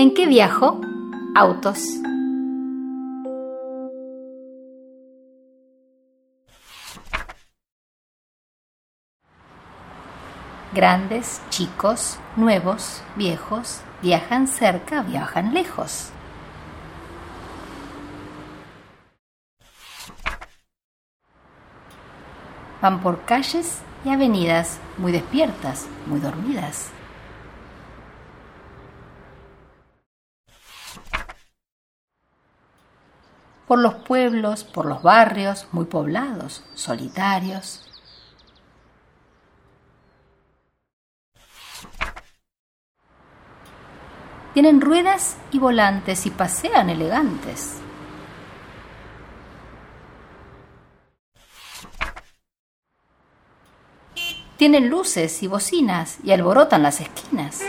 ¿En qué viajo? Autos. Grandes, chicos, nuevos, viejos, viajan cerca, viajan lejos. Van por calles y avenidas muy despiertas, muy dormidas. Por los pueblos, por los barrios muy poblados, solitarios. Tienen ruedas y volantes y pasean elegantes. Tienen luces y bocinas y alborotan las esquinas.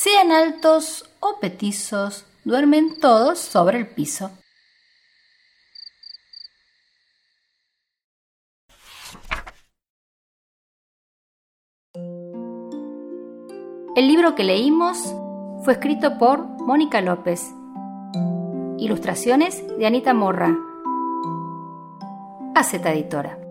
Sean altos o petizos, duermen todos sobre el piso. El libro que leímos fue escrito por Mónica López Ilustraciones de Anita Morra. Aceta Editora.